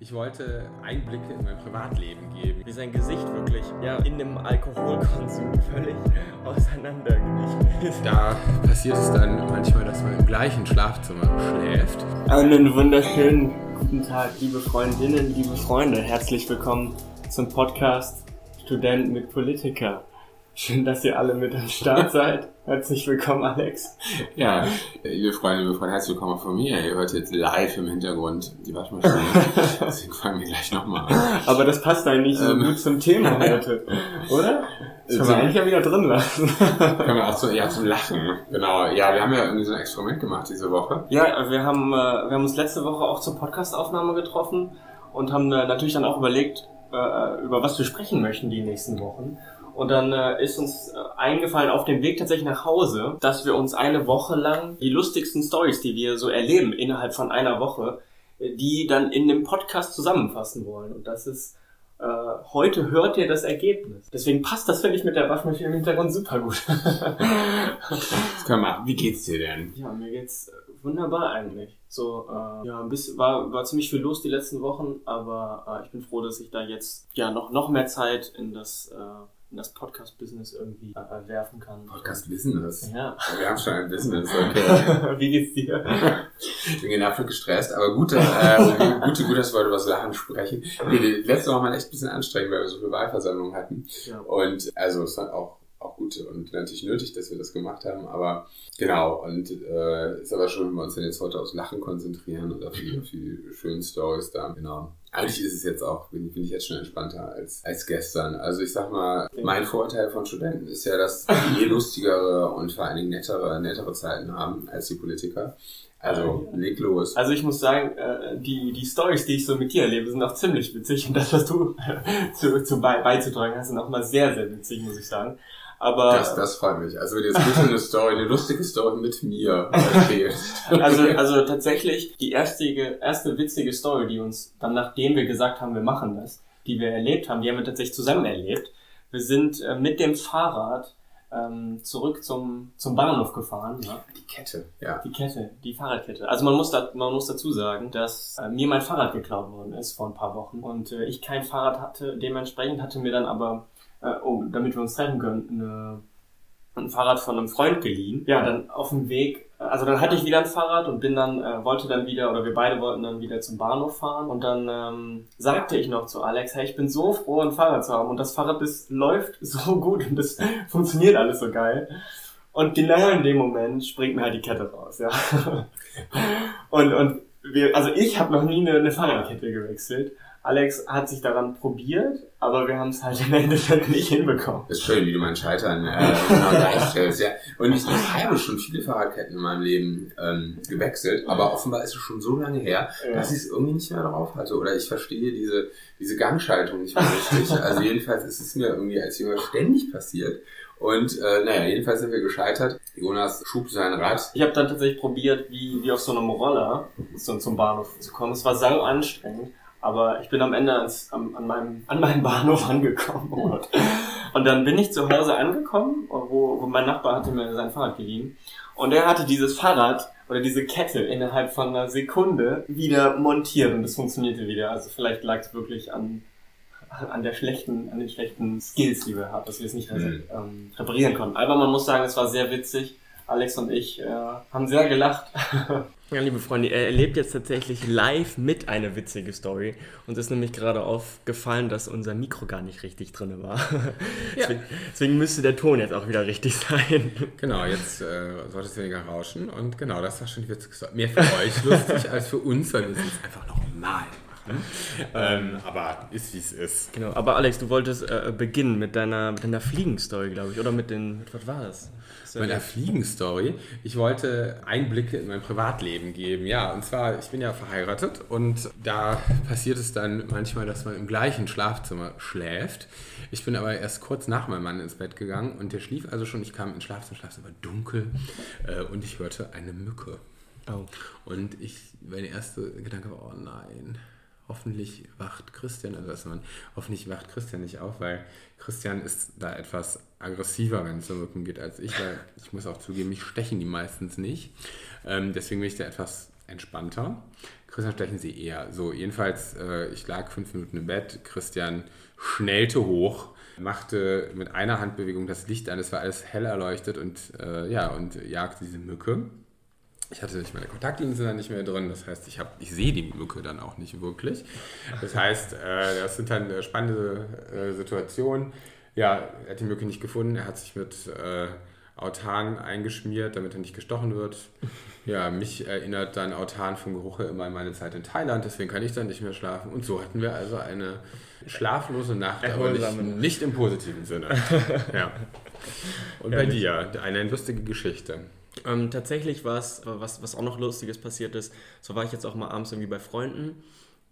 Ich wollte Einblicke in mein Privatleben geben. Wie sein Gesicht wirklich ja, in dem Alkoholkonsum völlig auseinandergewichen ist. Da passiert es dann manchmal, dass man im gleichen Schlafzimmer schläft. Einen wunderschönen guten Tag, liebe Freundinnen, liebe Freunde. Herzlich willkommen zum Podcast Student mit Politiker. Schön, dass ihr alle mit am Start seid. Herzlich willkommen, Alex. Ja, liebe Freunde, liebe Freunde, herzlich willkommen von mir. Ihr hört jetzt live im Hintergrund die Waschmaschine. Deswegen fangen wir gleich nochmal an. Aber das passt eigentlich so ähm. gut zum Thema heute, oder? Das können wir eigentlich ja wieder drin lassen. können wir auch so, ja, zum Lachen. Genau. Ja, wir haben ja irgendwie so ein Experiment gemacht diese Woche. Ja, wir haben, äh, wir haben uns letzte Woche auch zur Podcastaufnahme getroffen und haben äh, natürlich dann auch überlegt, äh, über was wir sprechen möchten die nächsten Wochen. Und dann äh, ist uns äh, eingefallen auf dem Weg tatsächlich nach Hause, dass wir uns eine Woche lang die lustigsten Stories, die wir so erleben innerhalb von einer Woche, äh, die dann in dem Podcast zusammenfassen wollen. Und das ist äh, heute hört ihr das Ergebnis. Deswegen passt das, finde ich, mit der Waschmaschine im Hintergrund super gut. das können wir Wie geht's dir denn? Ja, mir geht's äh, wunderbar eigentlich. So, äh, ja, ein bisschen, war, war ziemlich viel los die letzten Wochen, aber äh, ich bin froh, dass ich da jetzt ja noch, noch mehr Zeit in das äh, in das Podcast-Business irgendwie äh, werfen kann. Podcast-Business? Ja. Wir haben schon ein Business, okay. Wie geht's dir? Ich bin genervt und gestresst, aber gut, äh, gut, gut, dass wir über das Lachen sprechen. Die letzte Woche war echt ein bisschen anstrengend, weil wir so viele Wahlversammlungen hatten. Ja. Und also es auch auch gut und natürlich nötig, dass wir das gemacht haben, aber genau, und äh, ist aber schon, wenn wir uns dann jetzt heute aufs Lachen konzentrieren und auf die, auf die schönen Stories da, genau. Eigentlich ist es jetzt auch, bin, bin ich jetzt schon entspannter als, als gestern. Also ich sag mal, mein Vorteil von Studenten ist ja, dass die eh lustigere und vor allen Dingen nettere, nettere Zeiten haben als die Politiker. Also, leg los. Also ich muss sagen, äh, die, die Stories, die ich so mit dir erlebe, sind auch ziemlich witzig. Und das, was du zu, zu beizutragen hast, sind auch mal sehr, sehr witzig, muss ich sagen. Aber das, das freut mich. Also wenn jetzt bitte eine Story, eine lustige Story mit mir erzählst. also, also tatsächlich die erste, erste witzige Story, die uns dann, nachdem wir gesagt haben, wir machen das, die wir erlebt haben, die haben wir tatsächlich zusammen erlebt. Wir sind äh, mit dem Fahrrad ähm, zurück zum, zum Bahnhof gefahren. Ja. Die Kette, ja. Die Kette, die Fahrradkette. Also man muss, da, man muss dazu sagen, dass äh, mir mein Fahrrad geklaut worden ist vor ein paar Wochen und äh, ich kein Fahrrad hatte. Dementsprechend hatte mir dann aber äh, oh, damit wir uns treffen können, eine, ein Fahrrad von einem Freund geliehen. Ja, dann auf dem Weg, also dann hatte ich wieder ein Fahrrad und bin dann, äh, wollte dann wieder, oder wir beide wollten dann wieder zum Bahnhof fahren. Und dann ähm, sagte ich noch zu Alex, hey, ich bin so froh, ein Fahrrad zu haben. Und das Fahrrad ist, läuft so gut und das funktioniert alles so geil. Und genau in dem Moment springt mir halt die Kette raus, ja. und, und wir, also ich habe noch nie eine, eine Fahrradkette gewechselt. Alex hat sich daran probiert, aber wir haben es halt im Endeffekt nicht hinbekommen. Das ist schön, wie du mein Scheitern äh, genau gleichstellst. Ja. Und ich, ich habe schon viele Fahrradketten in meinem Leben ähm, gewechselt, aber offenbar ist es schon so lange her, ja. dass ich es irgendwie nicht mehr drauf hatte. Oder ich verstehe diese, diese Gangschaltung nicht mehr richtig. Also jedenfalls ist es mir irgendwie als Jünger ständig passiert. Und äh, naja, jedenfalls sind wir gescheitert. Jonas schub sein Rad. Ich habe dann tatsächlich probiert, wie, wie auf so einem Roller so, zum Bahnhof zu kommen. Es war sau anstrengend. Aber ich bin am Ende ans, an, an, meinem, an meinem Bahnhof angekommen. Und dann bin ich zu Hause angekommen, wo, wo mein Nachbar hatte mir sein Fahrrad geliehen. Und er hatte dieses Fahrrad oder diese Kette innerhalb von einer Sekunde wieder montiert und es funktionierte wieder. Also vielleicht lag es wirklich an, an der schlechten, an den schlechten Skills, die wir hatten, dass wir es nicht mhm. ähm, reparieren konnten. Aber man muss sagen, es war sehr witzig. Alex und ich äh, haben sehr gelacht. Ja, liebe Freunde, er erlebt jetzt tatsächlich live mit eine witzige Story. Uns ist nämlich gerade aufgefallen, dass unser Mikro gar nicht richtig drin war. Ja. Deswegen, deswegen, müsste der Ton jetzt auch wieder richtig sein. Genau, jetzt äh, sollte es weniger rauschen. Und genau, das war schon die witzige Story. Mehr für euch lustig als für uns, weil wir sind es einfach normal machen. Ähm, aber ist wie es ist. Genau, aber Alex, du wolltest äh, beginnen mit deiner, mit deiner Fliegenstory, glaube ich. Oder mit den, mit, was war das? meiner Fliegenstory. Ich wollte Einblicke in mein Privatleben geben. Ja, und zwar, ich bin ja verheiratet und da passiert es dann manchmal, dass man im gleichen Schlafzimmer schläft. Ich bin aber erst kurz nach meinem Mann ins Bett gegangen und der schlief also schon. Ich kam ins Schlafzimmer, Schlafzimmer war dunkel äh, und ich hörte eine Mücke. Oh. Und ich, mein erster Gedanke war, oh nein, hoffentlich wacht Christian, also dass man, hoffentlich wacht Christian nicht auf, weil Christian ist da etwas aggressiver, wenn es um Mücken geht, als ich, weil ich muss auch zugeben, mich stechen die meistens nicht. Ähm, deswegen bin ich da etwas entspannter. Christian stechen sie eher. So, jedenfalls, äh, ich lag fünf Minuten im Bett, Christian schnellte hoch, machte mit einer Handbewegung das Licht an, es war alles hell erleuchtet und äh, ja, und jagte diese Mücke. Ich hatte nicht meine Kontaktlinsen dann nicht mehr drin, das heißt, ich, hab, ich sehe die Mücke dann auch nicht wirklich. Das heißt, äh, das sind dann spannende äh, Situationen. Ja, er hat die Mücke nicht gefunden, er hat sich mit äh, Autan eingeschmiert, damit er nicht gestochen wird. Ja, mich erinnert dann Autan vom Geruch her immer an meine Zeit in Thailand, deswegen kann ich dann nicht mehr schlafen. Und so hatten wir also eine schlaflose Nacht, aber nicht, nicht im positiven Sinne. ja. Und bei dir, eine lustige Geschichte. Ähm, tatsächlich war es, was, was auch noch Lustiges passiert ist, so war ich jetzt auch mal abends irgendwie bei Freunden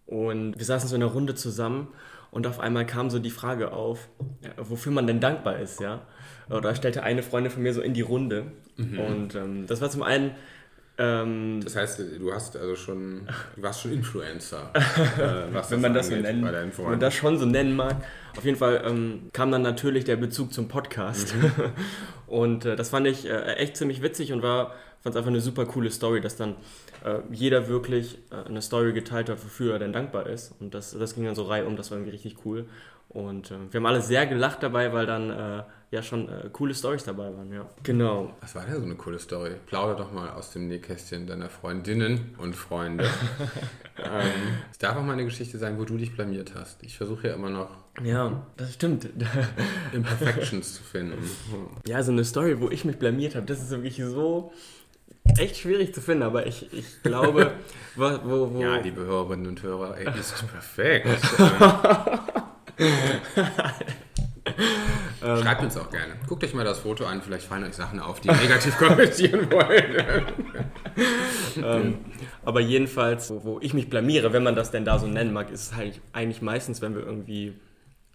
und wir saßen so in einer Runde zusammen und auf einmal kam so die Frage auf, wofür man denn dankbar ist, ja. Oder stellte eine Freundin von mir so in die Runde. Mhm. Und ähm, das war zum einen ähm, das heißt, du hast also schon, du warst schon Influencer. äh, wenn man das so nennen, wenn man das schon so nennen mag. Auf jeden Fall ähm, kam dann natürlich der Bezug zum Podcast. Mhm. und äh, das fand ich äh, echt ziemlich witzig und war, fand es einfach eine super coole Story, dass dann äh, jeder wirklich äh, eine Story geteilt hat, wofür er denn dankbar ist. Und das, das ging dann so reihum, das war irgendwie richtig cool. Und äh, wir haben alle sehr gelacht dabei, weil dann äh, ja schon äh, coole Stories dabei waren, ja. Genau. Was war denn so eine coole Story? Plauder doch mal aus dem Nähkästchen deiner Freundinnen und Freunde. ähm, es darf auch mal eine Geschichte sein, wo du dich blamiert hast. Ich versuche ja immer noch. Ja, das stimmt. Imperfections zu finden. Ja, so eine Story, wo ich mich blamiert habe, das ist wirklich so echt schwierig zu finden, aber ich, ich glaube, wo, wo, wo Ja, liebe Hörerinnen und Hörer, ey, ist perfekt. Ähm, Schreibt uns auch gerne. Guckt euch mal das Foto an, vielleicht fallen euch Sachen auf, die negativ kommentieren wollen. ähm, aber jedenfalls, wo, wo, ich mich blamiere, wenn man das denn da so nennen mag, ist es halt eigentlich meistens, wenn wir irgendwie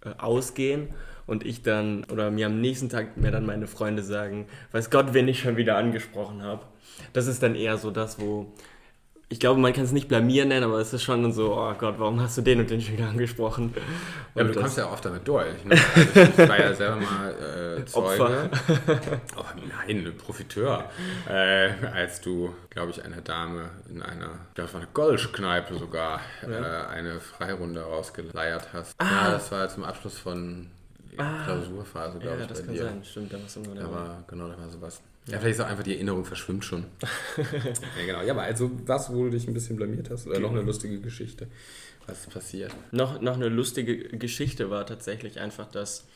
äh, ausgehen und ich dann, oder mir am nächsten Tag mir dann meine Freunde sagen, weiß Gott, wen ich schon wieder angesprochen habe. Das ist dann eher so das, wo ich glaube, man kann es nicht blamieren nennen, aber es ist schon so, oh Gott, warum hast du den und den wieder angesprochen? ja, aber du kommst ja oft damit durch. Ne? Also ich war ja selber mal äh, Zeuge. oh, nein, Profiteur. Äh, als du, glaube ich, einer Dame in einer, ich glaube, es war eine Golschkneipe sogar, ja. äh, eine Freirunde rausgeleiert hast. Ah. Ja, das war zum Abschluss von ah. Klausurphase, glaube ja, ich. Ja, das kann dir. sein, stimmt. Da, da war, genau, da war sowas. Ja, vielleicht ist auch einfach die Erinnerung verschwimmt schon. ja, genau. Ja, aber also was, wo du dich ein bisschen blamiert hast? Oder noch eine lustige Geschichte? Was ist passiert? Noch, noch eine lustige Geschichte war tatsächlich einfach, dass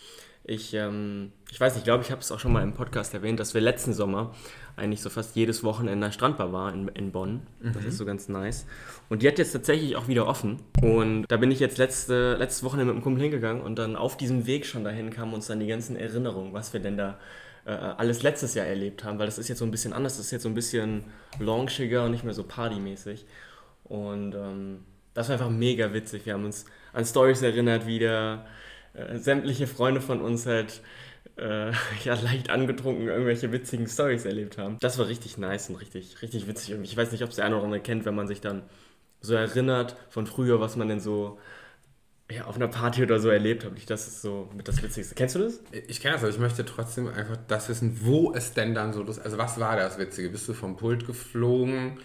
ich, ähm, ich weiß nicht, ich glaube, ich habe es auch schon mal im Podcast erwähnt, dass wir letzten Sommer eigentlich so fast jedes Wochenende Strandbar waren in, in Bonn. Mhm. Das ist so ganz nice. Und die hat jetzt tatsächlich auch wieder offen. Und da bin ich jetzt letzte, letztes Wochenende mit dem Kumpel hingegangen und dann auf diesem Weg schon dahin kamen uns dann die ganzen Erinnerungen, was wir denn da äh, alles letztes Jahr erlebt haben, weil das ist jetzt so ein bisschen anders, das ist jetzt so ein bisschen launchiger und nicht mehr so partymäßig. Und ähm, das war einfach mega witzig. Wir haben uns an Stories erinnert, wie der, äh, sämtliche Freunde von uns halt äh, ja, leicht angetrunken irgendwelche witzigen Stories erlebt haben. Das war richtig nice und richtig, richtig witzig. Und ich weiß nicht, ob es der eine oder andere kennt, wenn man sich dann so erinnert von früher, was man denn so ja, auf einer Party oder so erlebt habe. Das ist so mit das Witzigste. Kennst du das? Ich kenne das, aber ich möchte trotzdem einfach das wissen, wo es denn dann so das. Also, was war das Witzige? Bist du vom Pult geflogen?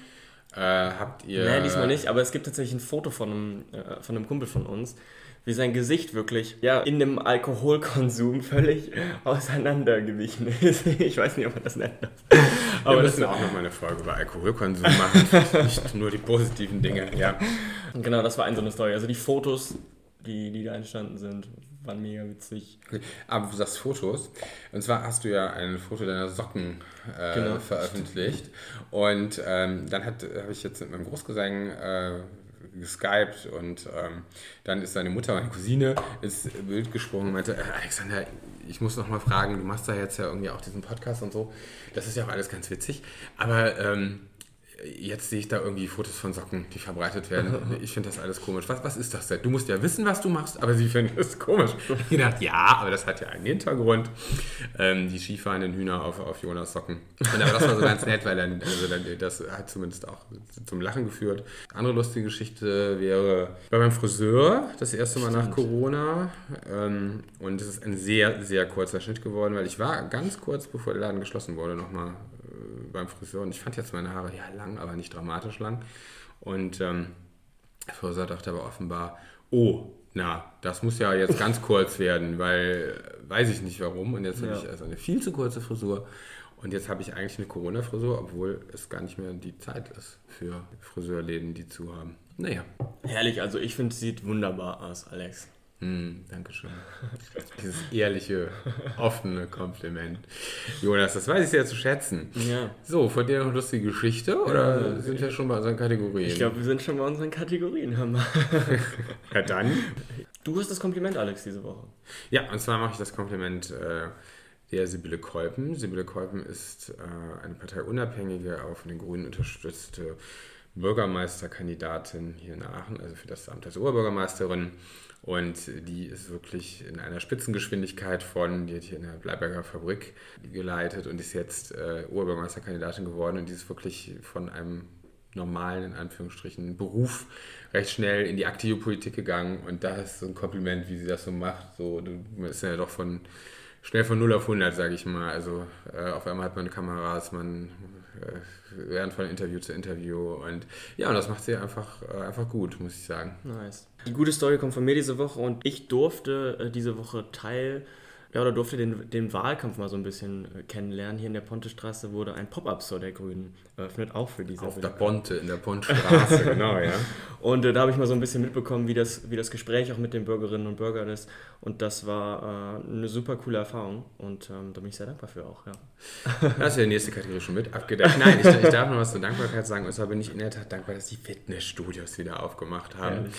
Äh, habt ihr. Nein, diesmal nicht, aber es gibt tatsächlich ein Foto von einem, äh, von einem Kumpel von uns, wie sein Gesicht wirklich ja, in dem Alkoholkonsum völlig auseinandergewichen ist. ich weiß nicht, ob man das nennt. Aber Wir müssen auch noch mal eine Folge über Alkoholkonsum machen. nicht nur die positiven Dinge, ja. Genau, das war eine so eine Story. Also die Fotos die, die da entstanden sind. Waren mega witzig. Aber du sagst Fotos. Und zwar hast du ja ein Foto deiner Socken äh, genau. veröffentlicht. Und ähm, dann habe ich jetzt mit meinem Großgesang äh, geskypt und ähm, dann ist seine Mutter, meine Cousine, ins Bild gesprungen und meinte, äh, Alexander, ich muss noch mal fragen, du machst da jetzt ja irgendwie auch diesen Podcast und so. Das ist ja auch alles ganz witzig. Aber ähm, jetzt sehe ich da irgendwie Fotos von Socken, die verbreitet werden. Ich finde das alles komisch. Was, was ist das denn? Du musst ja wissen, was du machst, aber sie finden es komisch. Ich dachte, ja, aber das hat ja einen Hintergrund. Ähm, die skifahrenden Hühner auf, auf Jonas Socken. Und aber das war so ganz nett, weil dann, also dann, das hat zumindest auch zum Lachen geführt. Andere lustige Geschichte wäre bei meinem Friseur, das erste Mal nach Corona. Ähm, und es ist ein sehr, sehr kurzer Schnitt geworden, weil ich war ganz kurz, bevor der Laden geschlossen wurde, nochmal beim Friseur und ich fand jetzt meine Haare ja lang, aber nicht dramatisch lang. Und ähm, der Friseur dachte aber offenbar, oh, na, das muss ja jetzt ganz kurz werden, weil weiß ich nicht warum. Und jetzt ja. habe ich also eine viel zu kurze Frisur. Und jetzt habe ich eigentlich eine Corona-Frisur, obwohl es gar nicht mehr die Zeit ist für Friseurläden, die zu haben. Naja. Herrlich, also ich finde, es sieht wunderbar aus, Alex. Mm, Dankeschön. Dieses ehrliche, offene Kompliment. Jonas, das weiß ich sehr zu schätzen. Ja. So, von dir noch eine lustige Geschichte oder ja, sind wir schon bei unseren Kategorien? Ich glaube, wir sind schon bei unseren Kategorien. ja, dann. Du hast das Kompliment, Alex, diese Woche. Ja, und zwar mache ich das Kompliment äh, der Sibylle Kolpen. Sibylle Kolpen ist äh, eine parteiunabhängige, auch von den Grünen unterstützte Bürgermeisterkandidatin hier in Aachen, also für das Amt als Oberbürgermeisterin. Und die ist wirklich in einer Spitzengeschwindigkeit von, die hat hier in der Bleiberger Fabrik geleitet und ist jetzt äh, Oberbürgermeisterkandidatin geworden. Und die ist wirklich von einem normalen, in Anführungsstrichen, Beruf recht schnell in die aktive Politik gegangen. Und da ist so ein Kompliment, wie sie das so macht. So, du ist ja doch von schnell von 0 auf 100, sage ich mal. Also äh, auf einmal hat man Kameras, man äh, lernt von Interview zu Interview und ja, und das macht sie einfach, äh, einfach gut, muss ich sagen. Nice. Die gute Story kommt von mir diese Woche und ich durfte äh, diese Woche Teil ja, oder durfte den, den Wahlkampf mal so ein bisschen äh, kennenlernen. Hier in der Pontestraße wurde ein Pop-Up-Store der Grünen eröffnet, auch für diese Auf Bild. der Ponte, in der Pontestraße, genau, ja. Und äh, da habe ich mal so ein bisschen mitbekommen, wie das, wie das Gespräch auch mit den Bürgerinnen und Bürgern ist. Und das war äh, eine super coole Erfahrung und ähm, da bin ich sehr dankbar für auch, ja. Da hast du die nächste Kategorie schon mit abgedeckt. Nein, ich, ich, darf noch was zur Dankbarkeit sagen. Und zwar bin ich in der Tat dankbar, dass die Fitnessstudios wieder aufgemacht haben. Ehrlich?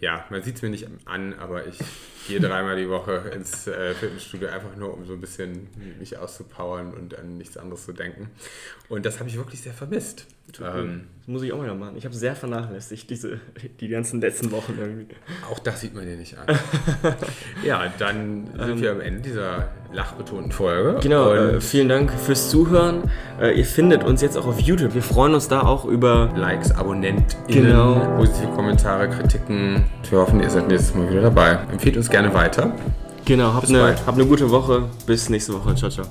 Ja, man sieht es mir nicht an, aber ich gehe dreimal die Woche ins äh, Fitnessstudio, einfach nur um so ein bisschen mich auszupowern und an nichts anderes zu denken. Und das habe ich wirklich sehr vermisst. Ähm, das muss ich auch mal machen. Ich habe sehr vernachlässigt, diese, die ganzen letzten Wochen irgendwie. Auch das sieht man dir nicht an. ja, dann sind ähm, wir am Ende dieser lachbetonten Folge. Genau, äh, vielen Dank fürs Zuhören. Äh, ihr findet uns jetzt auch auf YouTube. Wir freuen uns da auch über Likes, Abonnenten, genau. positive Kommentare, Kritiken. Wir hoffen, ihr seid nächstes Mal wieder dabei. Empfehlt uns gerne weiter. Genau, habt eine, habt eine gute Woche. Bis nächste Woche. Ciao, ciao.